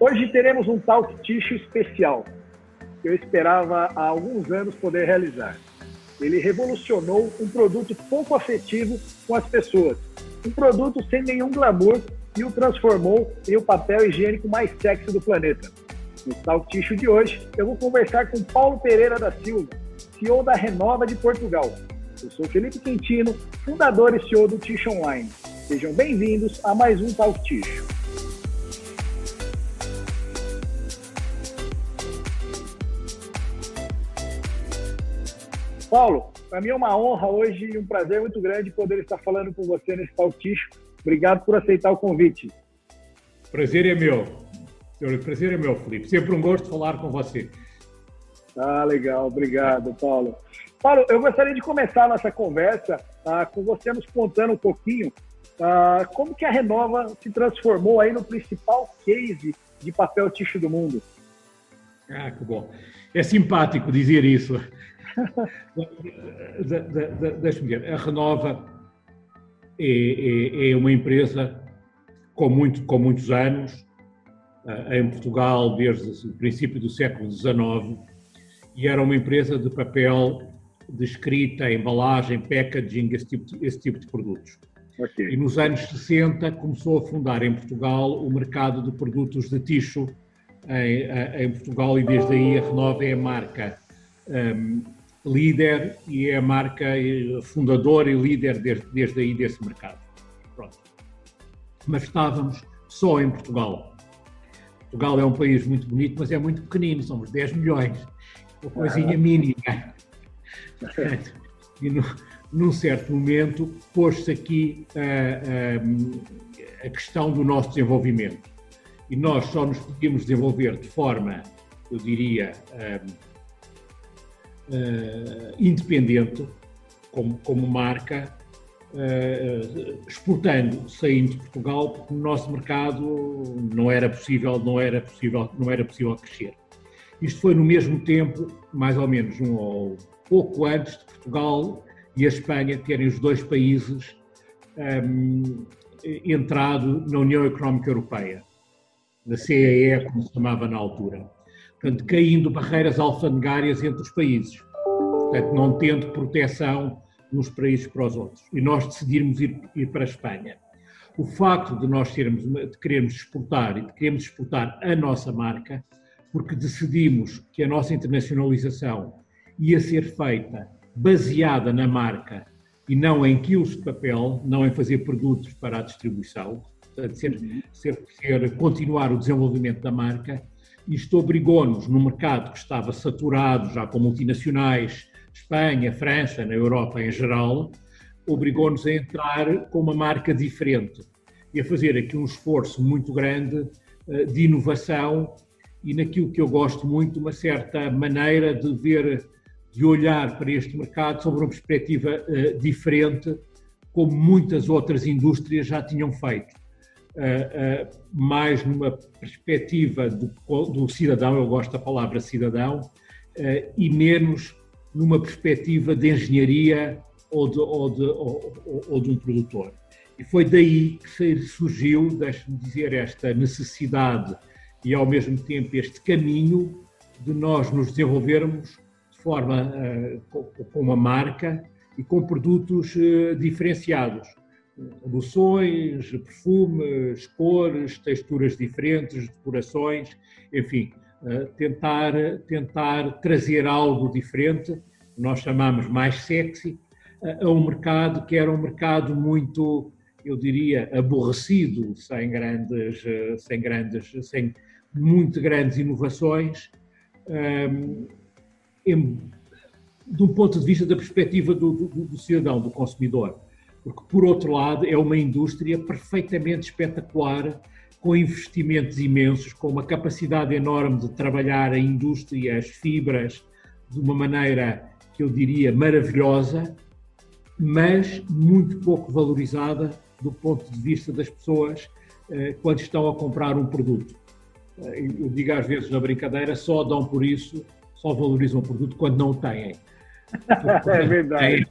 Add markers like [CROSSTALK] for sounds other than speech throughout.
Hoje teremos um talk tissue especial que eu esperava há alguns anos poder realizar. Ele revolucionou um produto pouco afetivo com as pessoas, um produto sem nenhum glamour e o transformou em o papel higiênico mais sexy do planeta. No Talk Tissue de hoje, eu vou conversar com Paulo Pereira da Silva, CEO da Renova de Portugal. Eu sou Felipe Quintino, fundador e CEO do Tissue Online. Sejam bem-vindos a mais um Talk Tissue. Paulo, para mim é uma honra hoje e um prazer muito grande poder estar falando com você nesse Tissue. Obrigado por aceitar o convite. Prazer é meu. Prazer é meu, Felipe. Sempre um gosto falar com você. Ah, legal. Obrigado, Paulo. Paulo, eu gostaria de começar a nossa conversa ah, com você nos contando um pouquinho ah, como que a Renova se transformou aí no principal case de papel tixo do mundo. Ah, que bom. É simpático dizer isso. Deixa-me ver. A Renova é, é, é, uma empresa com, muito, com muitos anos, ah, em Portugal desde o princípio do século XIX, e era uma empresa de papel, de escrita, embalagem, packaging, esse tipo de, esse tipo de produtos. Okay. E nos anos 60 começou a fundar em Portugal o mercado de produtos de ticho em, em Portugal e desde aí a Renova é a marca um, líder e é a marca fundadora e líder desde, desde aí desse mercado. Pronto. Mas estávamos só em Portugal. Portugal é um país muito bonito, mas é muito pequenino, somos 10 milhões, uma coisinha ah. mínima. e no, num certo momento pôs-se aqui a, a, a questão do nosso desenvolvimento. E nós só nos podíamos desenvolver de forma, eu diria, uh, independente, como, como marca, uh, exportando, saindo de Portugal, porque no nosso mercado não era possível, não era possível, não era possível crescer. Isto foi no mesmo tempo, mais ou menos um ou pouco antes de Portugal e a Espanha terem os dois países um, entrado na União Económica Europeia, na CEE, como se chamava na altura portanto, caindo barreiras alfandegárias entre os países, portanto, não tendo proteção uns países para os outros. E nós decidirmos ir, ir para a Espanha. O facto de nós termos, de querermos exportar e de queremos exportar a nossa marca, porque decidimos que a nossa internacionalização ia ser feita baseada na marca e não em quilos de papel, não em fazer produtos para a distribuição, portanto, ser, ser, ser continuar o desenvolvimento da marca, isto obrigou-nos, no mercado que estava saturado já com multinacionais, Espanha, França, na Europa em geral, obrigou-nos a entrar com uma marca diferente e a fazer aqui um esforço muito grande eh, de inovação e naquilo que eu gosto muito, uma certa maneira de ver, de olhar para este mercado sobre uma perspectiva eh, diferente, como muitas outras indústrias já tinham feito uh, mais numa perspectiva do, do, cidadão, eu gosto da palavra cidadão, uh, e menos numa perspectiva de engenharia ou de, ou de, ou, ou de um produtor. E foi daí que surgiu, deixe-me dizer, esta necessidade e ao mesmo tempo este caminho de nós nos desenvolvermos de forma uh, com uma marca e com produtos uh, diferenciados loções, perfumes, cores, texturas diferentes, decorações, enfim, eh, tentar, tentar trazer algo diferente, nós chamamos mais sexy, a um mercado que era um mercado muito, eu diria, aborrecido, sem grandes, eh, sem grandes, sem muito grandes inovações, ehm, em, de um ponto de vista da perspectiva do, do, do cidadão, do consumidor porque, por outro lado, é uma indústria perfeitamente espetacular, com investimentos imensos, com uma capacidade enorme de trabalhar a indústria, as fibras, de uma maneira que eu diria maravilhosa, mas muito pouco valorizada do ponto de vista das pessoas eh, quando estão a comprar um produto. Eh, eu digo às vezes na brincadeira, só dão por isso, só valorizam o produto quando não o têm. [LAUGHS] é verdade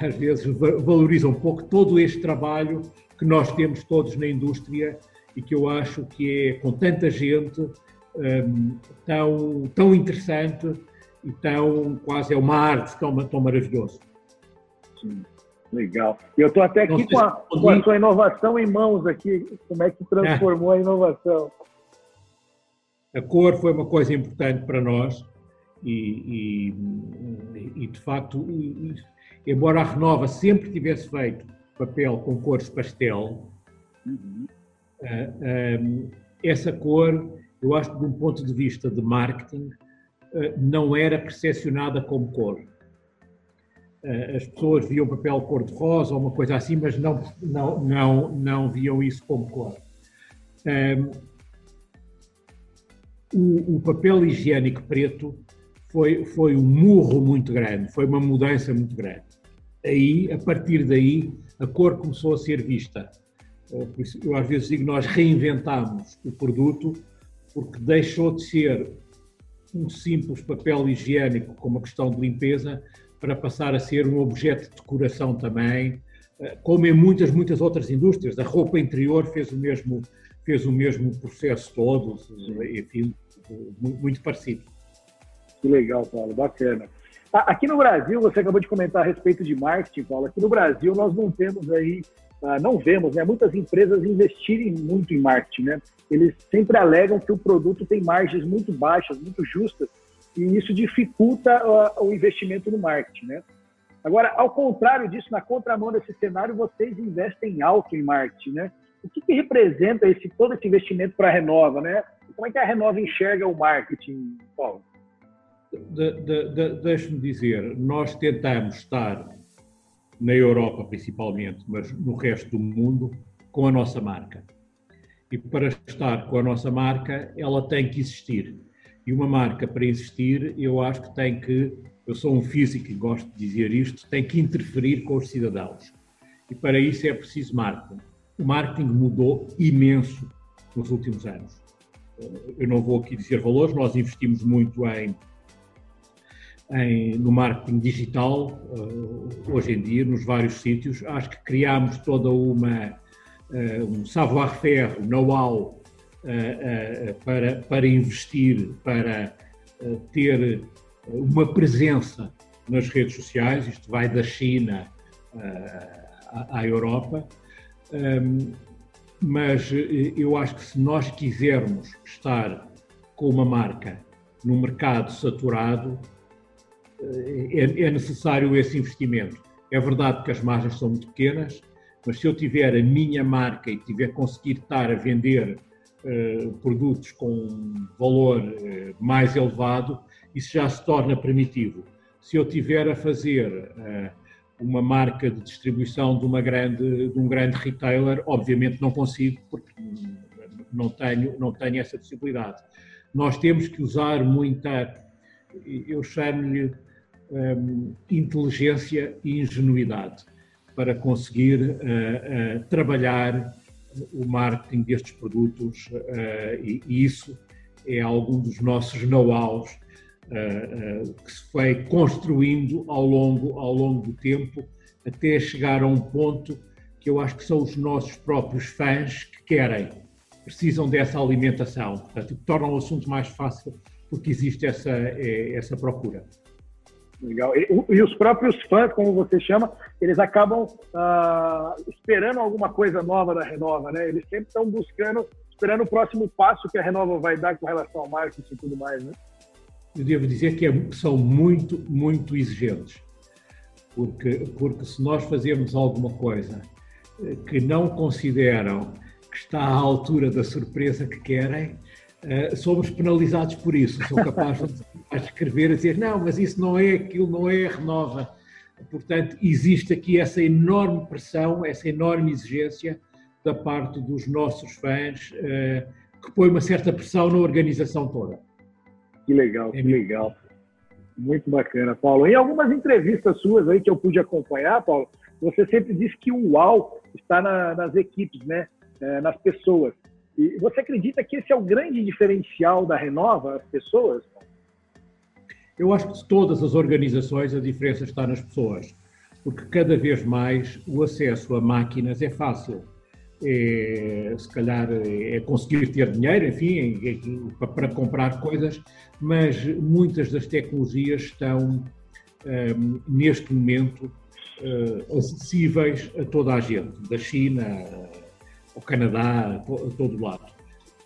às vezes valoriza um pouco todo este trabalho que nós temos todos na indústria e que eu acho que é, com tanta gente, um, tão, tão interessante e tão, quase é uma arte tão, tão maravilhoso. Sim, legal. Eu estou até aqui com a, com a sua inovação em mãos aqui, como é que transformou é. a inovação? A cor foi uma coisa importante para nós e, e, e de facto, embora a Renova sempre tivesse feito papel com cores pastel, uhum. uh, uh, essa cor, eu acho que de um ponto de vista de marketing, uh, não era percepcionada como cor. As pessoas viam papel cor-de-rosa ou uma coisa assim, mas não, não, não, não viam isso como cor. O, o papel higiênico preto foi, foi um murro muito grande, foi uma mudança muito grande. Aí, a partir daí, a cor começou a ser vista. Eh, eu às vezes digo, nós reinventámos o produto porque deixou de ser um simples papel higiênico com uma questão de limpeza para passar a ser um objeto de decoração também, eh, como em muitas, muitas outras indústrias. A roupa interior fez o mesmo, fez o mesmo processo todo, enfim, muito parecido. Legal, Paulo, bacana. Aqui no Brasil, você acabou de comentar a respeito de marketing, Paulo. Aqui no Brasil, nós não temos aí, ah, não vemos, né, muitas empresas investirem muito em marketing, né? Eles sempre alegam que o produto tem margens muito baixas, muito justas, e isso dificulta uh, o investimento no marketing, né? Agora, ao contrário disso, na contramão desse cenário, vocês investem alto em marketing, né? O que, que representa esse todo esse investimento para a Renova, né? Como é que a Renova enxerga o marketing, Paulo? De, de, de, Deixe-me dizer, nós tentamos estar na Europa principalmente, mas no resto do mundo, com a nossa marca. E para estar com a nossa marca, ela tem que existir. E uma marca, para existir, eu acho que tem que, eu sou um físico e gosto de dizer isto, tem que interferir com os cidadãos. E para isso é preciso marketing. O marketing mudou imenso nos últimos anos. Eu não vou aqui dizer valores, nós investimos muito em em, no marketing digital, uh, hoje em dia, nos vários sítios. Acho que criámos toda uma uh, um savoir-faire, know-how uh, para, para investir, para ter uma presença nas redes sociais, isto vai da China à, Europa. Um, mas eu acho que se nós quisermos estar com uma marca no mercado saturado, é, é necessário esse investimento. É verdade que as margens são muito pequenas, mas se eu tiver a minha marca e tiver conseguir estar a vender uh, produtos com valor uh, mais elevado, isso já se torna primitivo. Se eu tiver a fazer uh, uma marca de distribuição de, uma grande, de um grande retailer, obviamente não consigo, porque não tenho, não tenho essa possibilidade. Nós temos que usar muita, eu chamo-lhe um, inteligência e ingenuidade para conseguir uh, uh, trabalhar o marketing destes produtos uh, e, e, isso é algum dos nossos know-hows que se foi construindo ao longo, ao longo do tempo até chegar a um ponto que eu acho que são os nossos próprios fãs que querem, precisam dessa alimentação. Portanto, torna o assunto mais fácil porque existe essa, essa procura. Legal. E, e, os próprios fãs, como você chama, eles acabam ah, esperando alguma coisa nova da Renova, né? Eles sempre estão buscando, esperando o próximo passo que a Renova vai dar com relação ao marketing e tudo mais, né? Eu devo dizer que é, são muito, muito exigentes. Porque, porque se nós fazemos alguma coisa eh, que não consideram que está à altura da surpresa que querem, uh, somos penalizados por isso. Sou capaz de escrever e dizer, não, mas isso não é aquilo, não é renova. Portanto, existe aqui essa enorme pressão, essa enorme exigência da parte dos nossos fãs, uh, que põe uma certa pressão na organização toda. Que legal, é que legal. Muito bacana, Paulo. Em algumas entrevistas suas aí que eu pude acompanhar, Paulo, você sempre diz que o UAU está na, nas equipes, né? É, nas pessoas. E você acredita que esse é o grande diferencial da Renova, as pessoas? Eu acho que de todas as organizações a diferença está nas pessoas, porque cada vez mais o acesso a máquinas é fácil. é, se calhar é conseguir ter dinheiro, enfim, é, é, para comprar coisas, mas muitas das tecnologias estão um, neste momento uh, acessíveis a toda a gente, da China ao Canadá, a todo lado.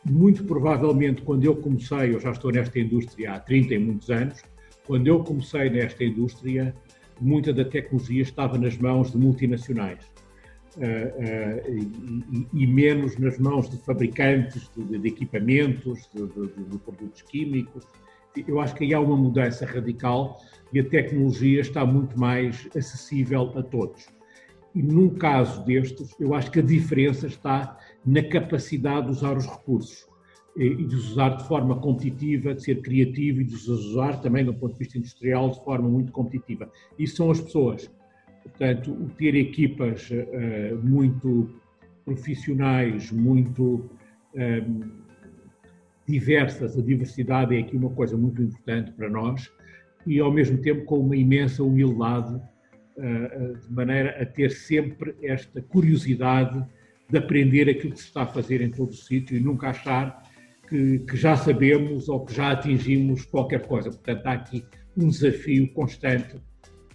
Muito provavelmente, quando eu comecei, eu já estou nesta indústria há 30 e muitos anos, quando eu comecei nesta indústria, muita da tecnologia estava nas mãos de multinacionais uh, uh, e, e, menos nas mãos de fabricantes de, de equipamentos, de, de, de, produtos químicos. Eu acho que aí há uma mudança radical e a tecnologia está muito mais acessível a todos. E num caso destes, eu acho que a diferença está na capacidade de usar os recursos e de os usar de forma competitiva, de ser criativo e de os usar também do ponto de vista industrial de forma muito competitiva. Isso são as pessoas. Portanto, ter equipas uh, muito profissionais, muito um, diversas, a diversidade é aqui uma coisa muito importante para nós e ao mesmo tempo com uma imensa humildade, uh, de maneira a ter sempre esta curiosidade de aprender aquilo que se está a fazer em todo o sítio e nunca achar que, que, já sabemos ou que já atingimos qualquer coisa. Portanto, há aqui um desafio constante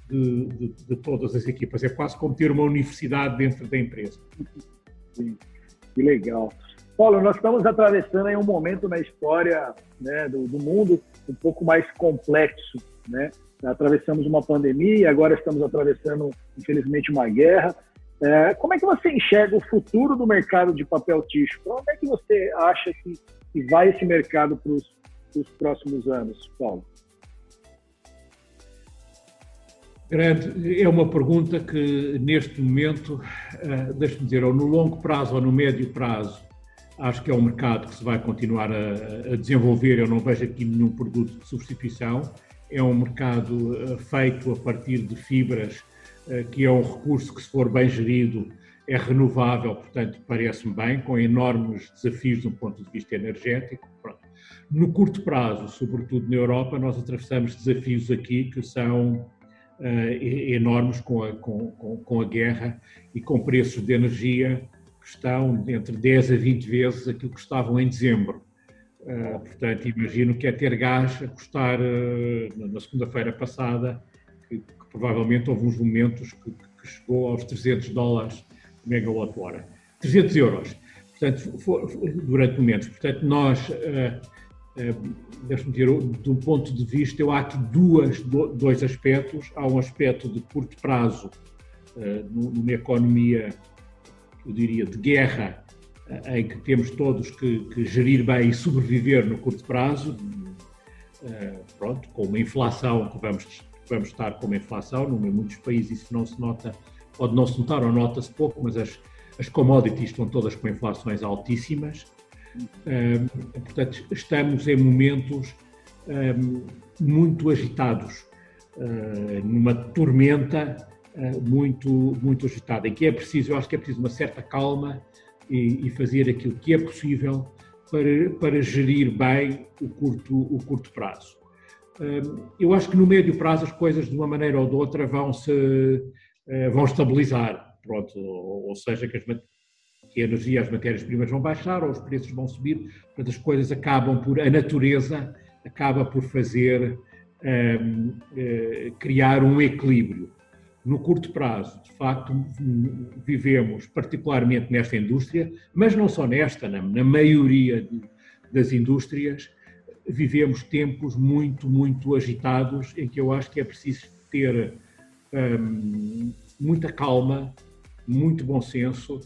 de, de, de todas as equipas. É quase como ter uma universidade dentro da empresa. Sim, que legal. Paulo, nós estamos atravessando aí um momento na história né, do, do mundo um pouco mais complexo, né? Atravessamos uma pandemia, agora estamos atravessando, infelizmente, uma guerra. É, como é que você enxerga o futuro do mercado de papel ticho? Para onde é que você acha que, vai esse mercado para os próximos anos, Paulo? Grande, é uma pergunta que neste momento, uh, deixe-me dizer, ou no longo prazo ou no médio prazo, acho que é um mercado que se vai continuar a, a desenvolver. Eu não vejo aqui nenhum produto de substituição. É um mercado uh, feito a partir de fibras eh, que é um recurso que, se for bem gerido, é renovável, portanto, parece-me bem, com enormes desafios do ponto de vista energético. Pronto. No curto prazo, sobretudo na Europa, nós atravessamos desafios aqui que são uh, enormes com a, com, com, com a guerra e com preços de energia que estão entre 10 a 20 vezes aquilo que estavam em dezembro. Uh, portanto, imagino que é ter gás a custar, uh, na segunda-feira passada, que, provavelmente houve uns momentos que, que chegou aos 300 dólares megawatt-hora. 300 euros, portanto, for, durante momentos. Portanto, nós, uh, uh, deixe-me dizer, de um ponto de vista, eu há aqui duas, dois aspectos. Há um aspecto de curto prazo, uh, numa economia, eu diria, de guerra, uh, em que temos todos que, que, gerir bem e sobreviver no curto prazo, pronto, com uma inflação que vamos vamos estar com uma inflação, em muitos países isso não se nota, pode não se notar ou nota-se pouco, mas as, as commodities estão todas com inflações altíssimas. Um, portanto, estamos em momentos um, muito agitados, uh, numa tormenta uh, muito, muito agitada, em que é preciso, eu acho que é preciso uma certa calma e, e fazer aquilo que é possível para, para gerir bem o curto, o curto prazo. Eu acho que no médio prazo as coisas de uma maneira ou de outra vão se eh, vão estabilizar, pronto, ou seja que, as, que a energia, as matérias-primas vão baixar ou os preços vão subir, portanto as coisas acabam por, a natureza acaba por fazer uh, criar um equilíbrio. No curto prazo, de facto, vivemos particularmente nesta indústria, mas não só nesta, na, maioria das indústrias, vivemos tempos muito, muito agitados em que eu acho que é preciso ter um, muita calma, muito bom senso,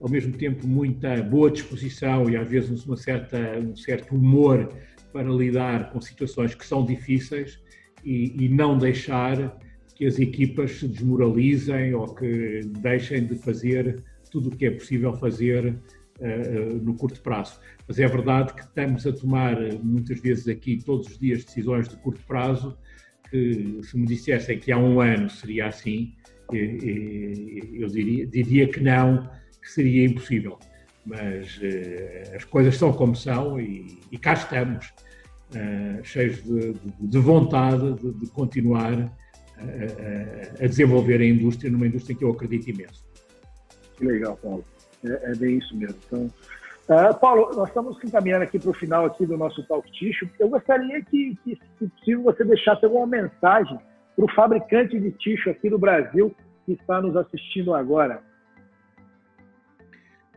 ao mesmo tempo muita boa disposição e às vezes uma certa, um certo humor para lidar com situações que são difíceis e, e não deixar que as equipas se desmoralizem ou que deixem de fazer tudo o que é possível fazer no curto prazo. Mas é verdade que estamos a tomar eh, muitas vezes aqui, todos os dias, decisões de curto prazo, que se me dissessem que há um ano seria assim, eu diria, diria que não, que seria impossível. Mas as coisas são como são e, e cá estamos, cheios de, de, de vontade de, de continuar a, a, desenvolver a indústria, numa indústria que eu acredito imenso. Legal, Paulo. É, é bem isso mesmo. Então, uh, Paulo, nós estamos encaminhando aqui para o final aqui do nosso Talk Tissue. Eu gostaria que, que, se possível, você deixasse alguma mensagem para o fabricante de tixo aqui do Brasil que está nos assistindo agora.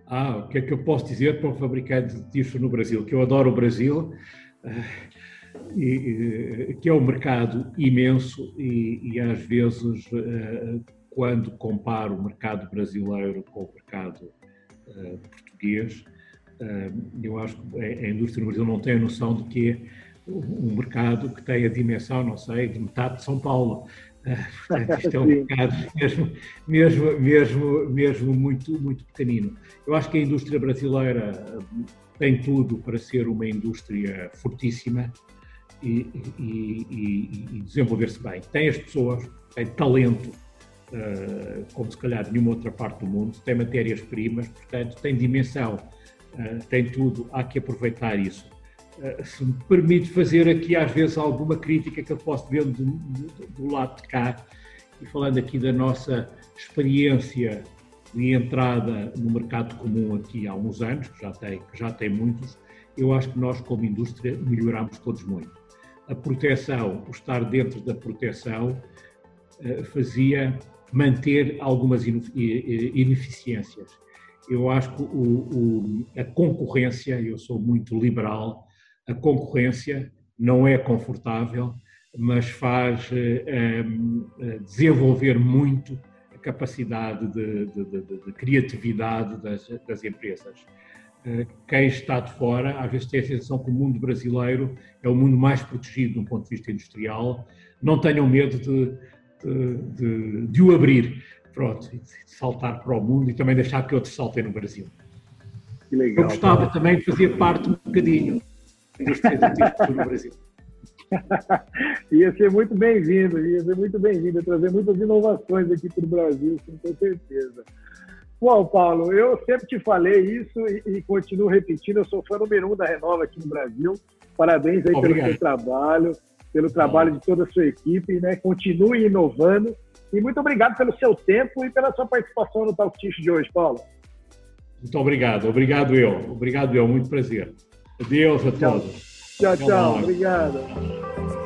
Ah, o que é que eu posso dizer para o fabricante de tixo no Brasil? Que eu adoro o Brasil, eh, e, que é um mercado imenso e, e às vezes, eh, quando comparo o mercado brasileiro com o mercado uh, português, uh, eu acho que a indústria no Brasil não tem a noção de que é um mercado que tem a dimensão, não sei, de metade de São Paulo. Uh, portanto, isto é um [LAUGHS] mercado mesmo, mesmo, mesmo, mesmo muito, muito pequenino. Eu acho que a indústria brasileira tem tudo para ser uma indústria fortíssima e, e, e, e desenvolver-se bem. Tem as pessoas, tem talento, uh, como se calhar nenhuma outra parte do mundo, tem matérias-primas, portanto, tem dimensão, uh, tem tudo, há que aproveitar isso. Uh, se me permite fazer aqui, às vezes, alguma crítica que eu posso ver do, do, do lado de cá, e falando aqui da nossa experiência de entrada no mercado comum aqui há uns anos, que já tem, que já tem muitos, eu acho que nós, como indústria, melhoramos todos muito. A proteção, o estar dentro da proteção, fazia manter algumas ineficiências. Eu acho que o, o, a concorrência, eu sou muito liberal, a concorrência não é confortável, mas faz eh, eh, desenvolver muito a capacidade de, de, de, de criatividade das, das empresas. Eh, quem está de fora, às vezes tem a sensação que o mundo brasileiro é o mundo mais protegido do ponto de vista industrial. Não tenham medo de, de, de, o abrir, pronto, de saltar para o mundo e também deixar que outros saltem no Brasil. Que legal, Eu gostava cara. também de fazer parte um bocadinho da indústria do no Brasil. [LAUGHS] ia ser muito bem-vindo, ia ser muito bem-vindo, trazer muitas inovações aqui para o Brasil, com certeza. Bom, Paulo, eu sempre te falei isso e, e, continuo repetindo, eu sou fã número um da Renova aqui no Brasil. Parabéns aí Obrigado. pelo seu trabalho pelo trabalho de toda a sua equipe, né? Continue inovando. E muito obrigado pelo seu tempo e pela sua participação no Talk Tish de hoje, Paulo. Muito obrigado. Obrigado, eu. Obrigado, eu. Muito prazer. Adeus a todos. Tchau, tchau. tchau. Obrigado.